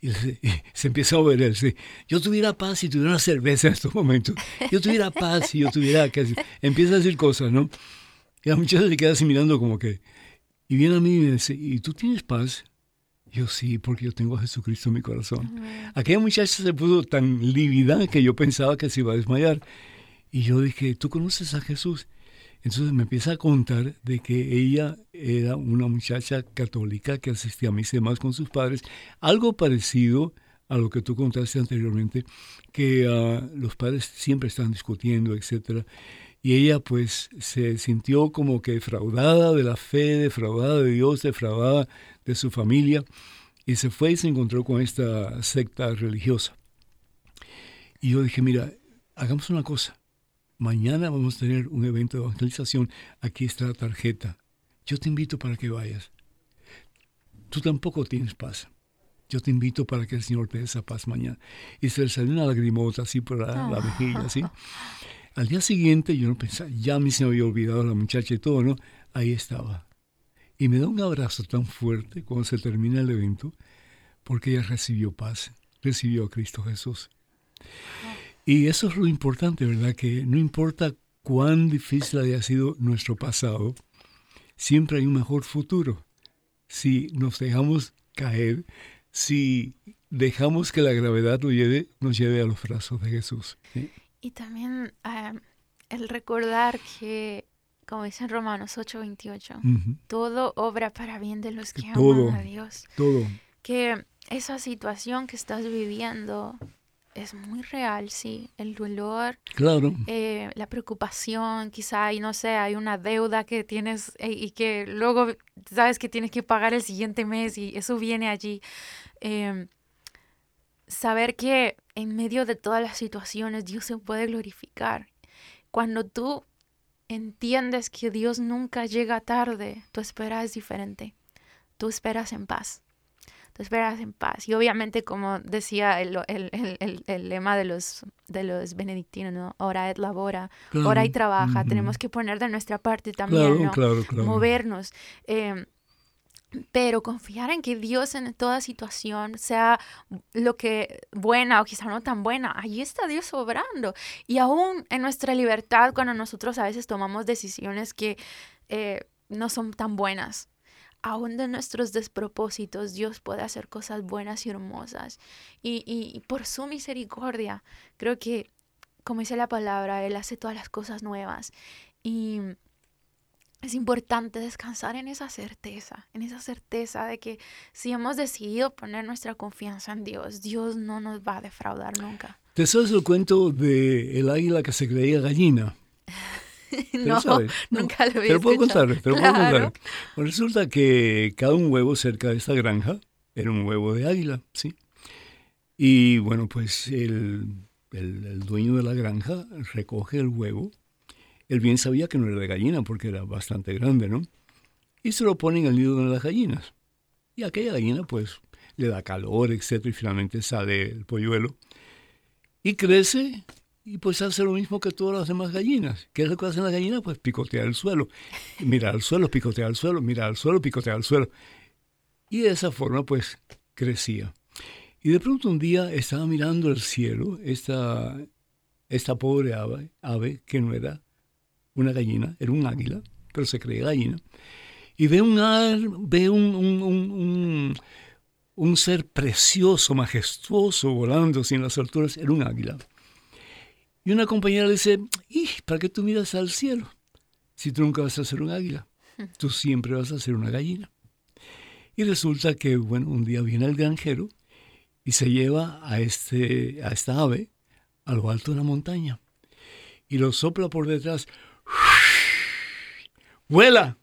Y [laughs] se, empieza a él. Yo tuviera paz si tuviera una cerveza en estos momentos. Yo tuviera paz si yo tuviera que Empieza a decir cosas, ¿no? Y la muchacha se queda así mirando como que... Y viene a mí y me dice, ¿y tú tienes paz? Yo sí, porque yo tengo a Jesucristo en mi corazón. Aquella muchacha se puso tan lívida que yo pensaba que se iba a desmayar. Y yo dije, ¿tú conoces a Jesús? Entonces me empieza a contar de que ella era una muchacha católica que asistía a misa más con sus padres, algo parecido a lo que tú contaste anteriormente, que ah, los padres siempre están discutiendo, etc. Y ella pues se sintió como que defraudada de la fe, defraudada de Dios, defraudada de su familia, y se fue y se encontró con esta secta religiosa. Y yo dije, mira, hagamos una cosa, Mañana vamos a tener un evento de evangelización. Aquí está la tarjeta. Yo te invito para que vayas. Tú tampoco tienes paz. Yo te invito para que el Señor te dé esa paz mañana. Y se le salió una lagrimota así por la, ah. mejilla, así. [laughs] Al día siguiente yo no pensaba, ya a mí se me había olvidado la muchacha y todo, ¿no? Ahí estaba. Y me da un abrazo tan fuerte cuando se termina el evento, porque ella recibió paz, recibió a Cristo Jesús. Y eso es lo importante, ¿verdad? Que no importa cuán difícil haya sido nuestro pasado, siempre hay un mejor futuro. Si nos dejamos caer, si dejamos que la gravedad nos lleve, nos lleve a los brazos de Jesús. Y también el recordar que, como dice en Romanos 8:28, todo obra para bien de los que aman a Dios. Todo. Que esa situación que estás viviendo es muy real, sí. El dolor, claro. Eh, la preocupación, quizá, hay, no sé, hay una deuda que tienes eh, y que luego sabes que tienes que pagar el siguiente mes y eso viene allí. Em, saber que en medio de todas las situaciones Dios se puede glorificar. Cuando tú entiendes que Dios nunca llega tarde, tu espera es diferente. Tú esperas en paz te esperas en paz. Y obviamente, como decía el, lema de los, de los benedictinos, ¿no? Ora et labora, ora y trabaja. Tenemos que poner de nuestra parte también, ¿no? Movernos. Em, pero confiar en que Dios en toda situación, sea lo que buena o quizá no tan buena, allí está Dios obrando. Y aún en nuestra libertad, cuando nosotros a veces tomamos decisiones que eh, no son tan buenas, aún de nuestros despropósitos, Dios puede hacer cosas buenas y hermosas. Y, y, y por su misericordia, creo que, como dice la palabra, Él hace todas las cosas nuevas. Y es importante descansar en esa certeza, en esa certeza de que si hemos decidido poner nuestra confianza en Dios, Dios no nos va a defraudar nunca. ¿Te sabes el cuento de el águila que se creía gallina? [laughs] [laughs] no, nunca lo había Pero puedo contar, pero puedo contar. Pues resulta que cada un huevo cerca de esta granja era un huevo de águila, ¿sí? Y bueno, pues el, el, el dueño de la granja recoge el huevo él bien sabía que no era de gallina porque era bastante grande, ¿no? Y se lo pone en el nido de las gallinas. Y aquella gallina pues le da calor, etc. Y finalmente sale el polluelo. Y crece y pues hace lo mismo que todas las demás gallinas. ¿Qué es lo que hacen las gallinas? Pues picotear el suelo. Mirar al suelo, picotear al suelo, mirar al suelo, picotear al suelo. Y de esa forma pues crecía. Y de pronto un día estaba mirando el cielo esta, esta pobre ave, ave que no era una gallina, era un águila, pero se creía gallina, y ve un, ve un, un, un, un, ser precioso, majestuoso, volando sin las alturas, era un águila. Y una compañera le dice, ¿para qué tú miras al cielo? Si tú nunca vas a ser un águila, [laughs] tú siempre vas a ser una gallina. Y resulta que, bueno, un día viene el granjero y se lleva a, este, a esta ave a lo alto de la montaña y lo sopla por detrás vuela.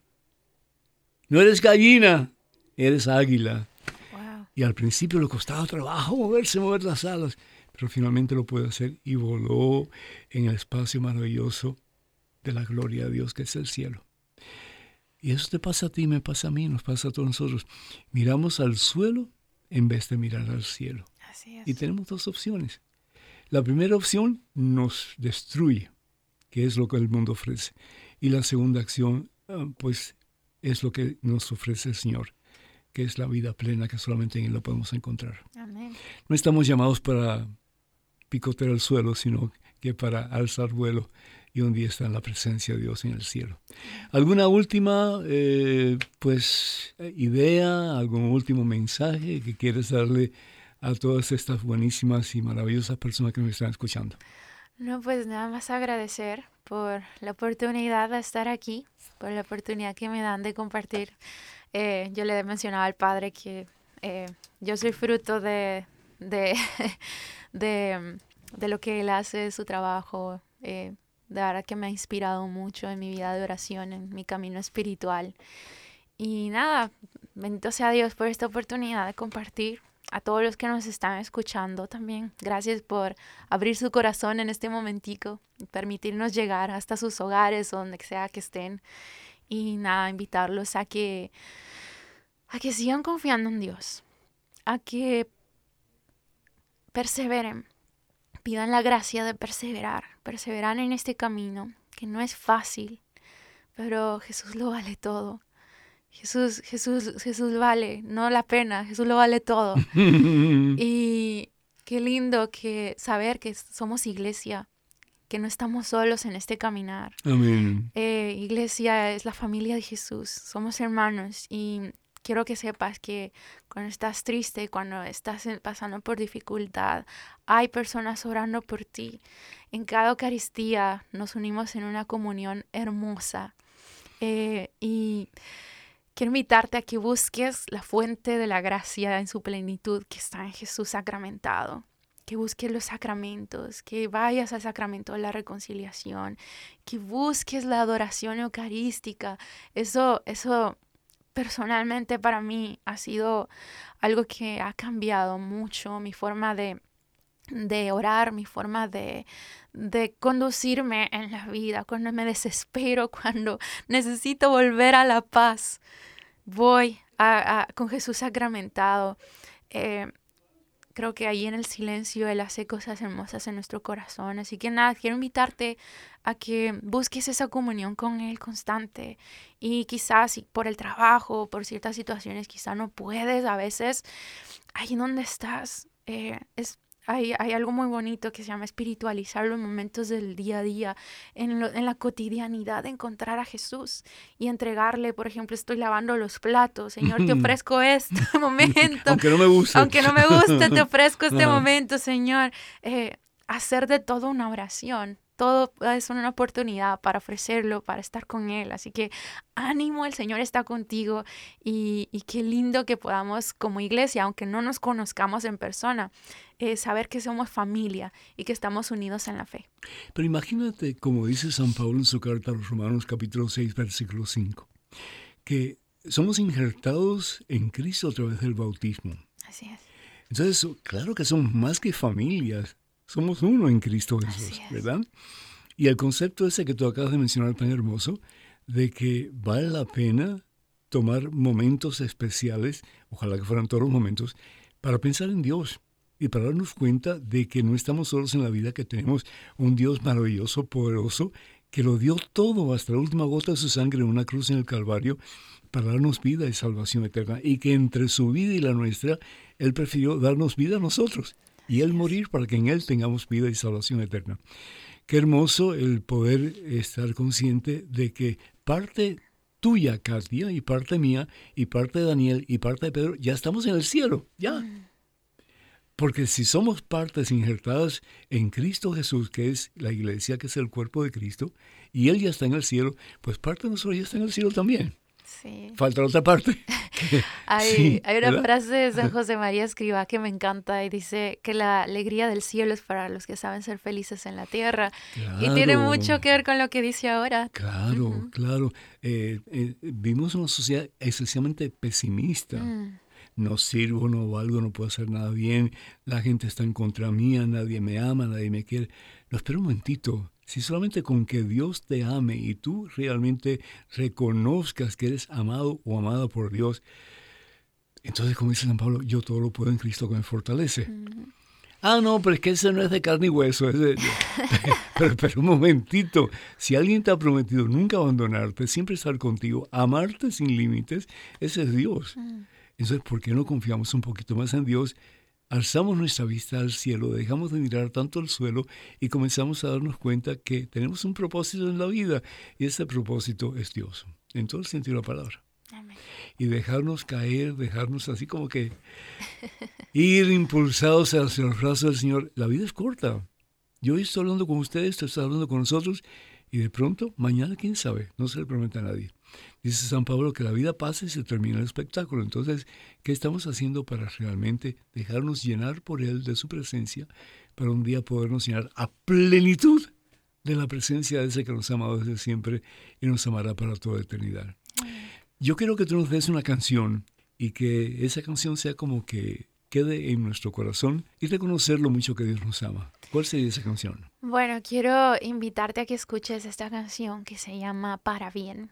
No eres gallina, eres águila. Y al principio le costaba trabajo moverse, mover las alas, pero finalmente lo puede hacer y voló en el espacio maravilloso de la gloria de Dios que es el cielo. Y eso te pasa a ti, me pasa a mí, nos pasa a todos nosotros. Miramos al suelo en vez de mirar al cielo. Y tenemos dos opciones. La primera opción nos destruye, que es lo que el mundo ofrece. Y la segunda acción, ah, pues, es lo que nos ofrece el Señor, que es la vida plena que solamente en Él lo podemos encontrar. No estamos llamados para picotear el suelo, sino que para alzar vuelo y un día estar en la presencia de Dios en el cielo. ¿Alguna última eh, pues, idea, algún último mensaje que quieres darle a todas estas buenísimas y maravillosas personas que me están escuchando? No, pues nada más agradecer por la oportunidad de estar aquí, por la oportunidad que me dan de compartir. Eh, yo le he mencionado al Padre que eh, yo soy fruto de, de, [laughs] de, lo que Él hace, su trabajo. Eh, de verdad que me ha inspirado mucho en mi vida de oración, en mi camino espiritual. Y nada, bendito sea Dios por esta oportunidad de compartir a todos los que nos están escuchando también. Gracias por abrir su corazón en este momentico permitirnos llegar hasta sus hogares, donde sea que estén. Y nada, invitarlos a que, a que sigan confiando en Dios, a que perseveren, pidan la gracia de perseverar, perseverar en este camino, que no es fácil, pero Jesús lo vale todo. Jesús, Jesús, Jesús vale, no la pena, Jesús lo vale todo. [laughs] y qué lindo que saber que somos iglesia, que no estamos solos en este caminar. Amén. Eh, iglesia es la familia de Jesús, somos hermanos y quiero que sepas que cuando estás triste, cuando estás pasando por dificultad, hay personas orando por ti. En cada Eucaristía nos unimos en una comunión hermosa. Eh, y Quiero invitarte a que busques la fuente de la gracia en su plenitud que está en Jesús sacramentado. Que busques los sacramentos, que vayas al sacramento de la reconciliación, que busques la adoración eucarística. Eso, eso personalmente para mí ha sido algo que ha cambiado mucho mi forma de, de orar, mi forma de, de conducirme en la vida, cuando me desespero, [laughs] cuando necesito volver a la paz voy con Jesús sacramentado. Eh, creo que ahí en el silencio Él hace cosas hermosas en nuestro corazón. Así que nada, quiero invitarte a que busques esa comunión con Él constante. Y quizás por el trabajo, por ciertas situaciones, quizás no puedes a veces, ahí donde estás, eh, es hay, algo muy bonito que se llama espiritualizar los momentos del día a día, en, la cotidianidad, encontrar a Jesús y entregarle, por ejemplo, estoy lavando los platos, Señor, te ofrezco este [laughs] momento. Aunque no me guste. Aunque no me guste, te [laughs] ofrezco este momento, Señor. Eh, hacer de todo una oración, todo es una oportunidad para ofrecerlo, para estar con Él. Así que ánimo, el Señor está contigo y, qué lindo que podamos como iglesia, aunque no nos conozcamos en persona, eh, saber que somos familia y que estamos unidos en la fe. Pero imagínate, como dice San Pablo en su carta a los Romanos capítulo 6, versículo 5, que somos injertados en Cristo a través del bautismo. Así es. Entonces, claro que somos más que familias, somos uno en Cristo Jesús, ¿verdad? Y el concepto ese que tú acabas de mencionar tan hermoso, de que vale la pena tomar momentos especiales, ojalá que fueran todos los momentos, para pensar en Dios y para darnos cuenta de que no estamos solos en la vida, que tenemos un Dios maravilloso, poderoso, que lo dio todo hasta la última gota de su sangre en una cruz en el Calvario para darnos vida y salvación eterna, y que entre su vida y la nuestra, Él prefirió darnos vida a nosotros y Él morir para que en Él tengamos vida y salvación eterna. Qué hermoso el poder estar consciente de que parte tuya, Katia, y parte mía, y parte de Daniel, y parte de Pedro, ya estamos en el cielo, ya. Porque si somos partes injertadas en Cristo Jesús, que es la iglesia, que es el cuerpo de Cristo, y Él ya está en el cielo, pues parte de nosotros ya está en el cielo también. Falta la otra parte. [laughs] hay, hay, una frase de San José María Escriba que me encanta y dice que la alegría del cielo es para los que saben ser felices en la tierra. Y tiene mucho que ver con lo que dice ahora. Claro, claro. Eh, eh, una sociedad excesivamente pesimista. Mm. No sirvo, no valgo, no puedo hacer nada bien, la gente está en contra mía, nadie me ama, nadie me quiere. No, espera un momentito. Si solamente con que Dios te ame y tú realmente reconozcas que eres amado o amada por Dios, entonces como dice San Pablo, yo todo lo puedo en Cristo que me fortalece. Ah, no, pero es que ese no es de carne y hueso. [laughs] pero, pero, un momentito, si alguien te ha prometido nunca abandonarte, siempre estar contigo, amarte sin límites, ese es Dios. Entonces, ¿por qué no confiamos un poquito más en Dios alzamos nuestra vista al cielo, dejamos de mirar tanto al suelo y comenzamos a darnos cuenta que tenemos un propósito en la vida y ese propósito es Dios, en todo el sentido de la palabra. Y dejarnos caer, dejarnos así como que ir impulsados hacia los brazos del Señor. La vida es corta. Yo hoy estoy hablando con ustedes, estás hablando con nosotros y de pronto, mañana, quién sabe, no se le promete a nadie. Dice San Pablo que la vida pasa y se termina el espectáculo. Entonces, ¿qué estamos haciendo para realmente dejarnos llenar por Él de su presencia, para un día podernos llenar a plenitud de la presencia de ese que nos ha amado desde siempre y nos amará para toda eternidad? Yo quiero que tú nos des una canción y que esa canción sea como que quede en nuestro corazón y reconocer lo mucho que Dios nos ama. ¿Cuál sería esa canción? Bueno, quiero invitarte a que escuches esta canción que se llama Para Bien.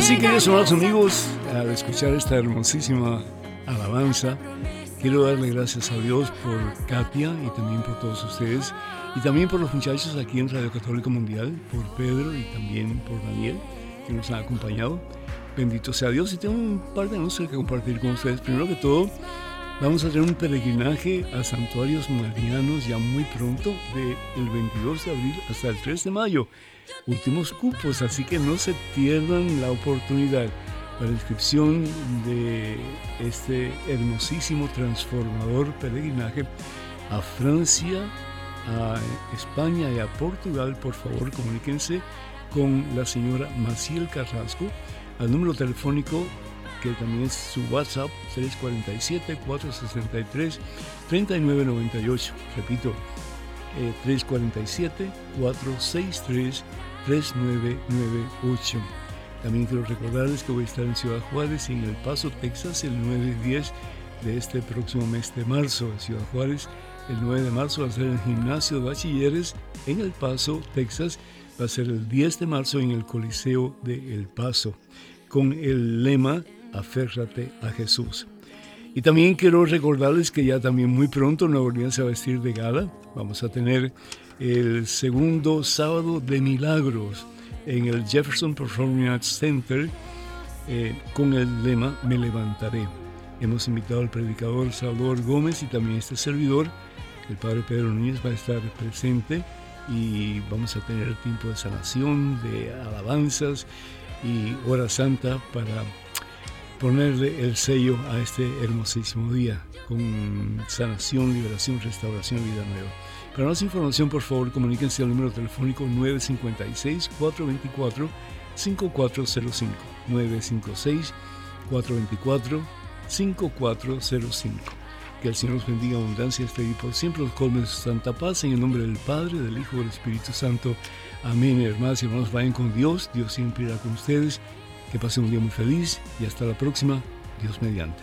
así, queridos hermanos amigos, al escuchar esta hermosísima alabanza, quiero darle gracias a Dios por Katia y también por todos ustedes y también por los muchachos aquí en Radio Católica Mundial, por Pedro y también por Daniel que nos han acompañado. Bendito sea Dios y tengo un par de anuncios que compartir con ustedes. Primero que todo, vamos a tener un peregrinaje a santuarios marianos ya muy pronto, del 22 de abril hasta el 3 de mayo. Últimos cupos, así que no se pierdan la oportunidad la inscripción de este hermosísimo transformador peregrinaje a Francia, a España y a Portugal, por favor comuníquense con la señora Maciel Carrasco al número telefónico que también es su WhatsApp 347-463-3998. Repito, 347-463-3998. También quiero recordarles que voy a estar en Ciudad Juárez y en El Paso, Texas, el 9 y 10 de este próximo mes de marzo. En Ciudad Juárez, el 9 de marzo va a ser en el Gimnasio de Bachilleres en El Paso, Texas. Va a ser el 10 de marzo en el Coliseo de El Paso, con el lema Aférrate a Jesús. Y también quiero recordarles que ya también muy pronto Nueva Orleans se va a vestir de gala. Vamos a tener el segundo sábado de milagros en el Jefferson Performing Arts Center eh, con el lema Me levantaré. Hemos invitado al predicador Salvador Gómez y también este servidor, el padre Pedro Núñez, va a estar presente y vamos a tener tiempo de sanación, de alabanzas y hora santa para ponerle el sello a este hermosísimo día con sanación, liberación, restauración, vida nueva. Para más información, por favor, comuníquense al número telefónico 956-424-5405. 956-424-5405. Que el Señor nos bendiga abundancia y por siempre los colmes de santa paz en el nombre del Padre, del Hijo y del Espíritu Santo. Amén. Hermanos y hermanos, vayan con Dios. Dios siempre irá con ustedes que pasen un día muy feliz y hasta la próxima, Dios mediante.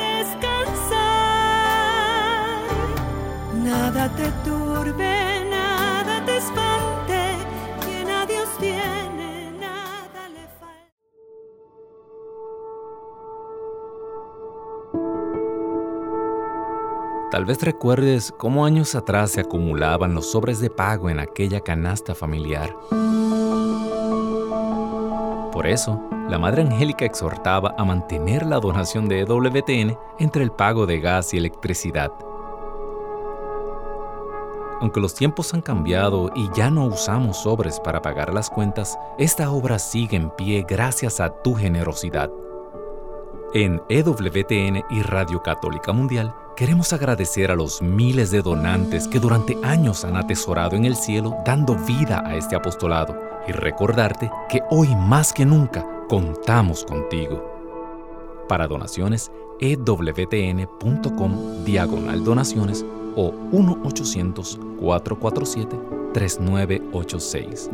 nada te turbe, nada te espante, quien a Dios tiene Tal vez recuerdes cómo años atrás se acumulaban los sobres de pago en aquella canasta familiar. Por eso, la Madre Angélica exhortaba a mantener la donación de EWTN entre el pago de gas y electricidad. Aunque los tiempos han cambiado y ya no usamos sobres para pagar las cuentas, esta obra sigue en pie gracias a tu generosidad. En EWTN y Radio Católica Mundial queremos agradecer a los miles de donantes que durante años han atesorado en el cielo dando vida a este apostolado y recordarte que hoy más que nunca contamos contigo. Para donaciones, ewtn.com diagonal donaciones o 1-800-447-3986.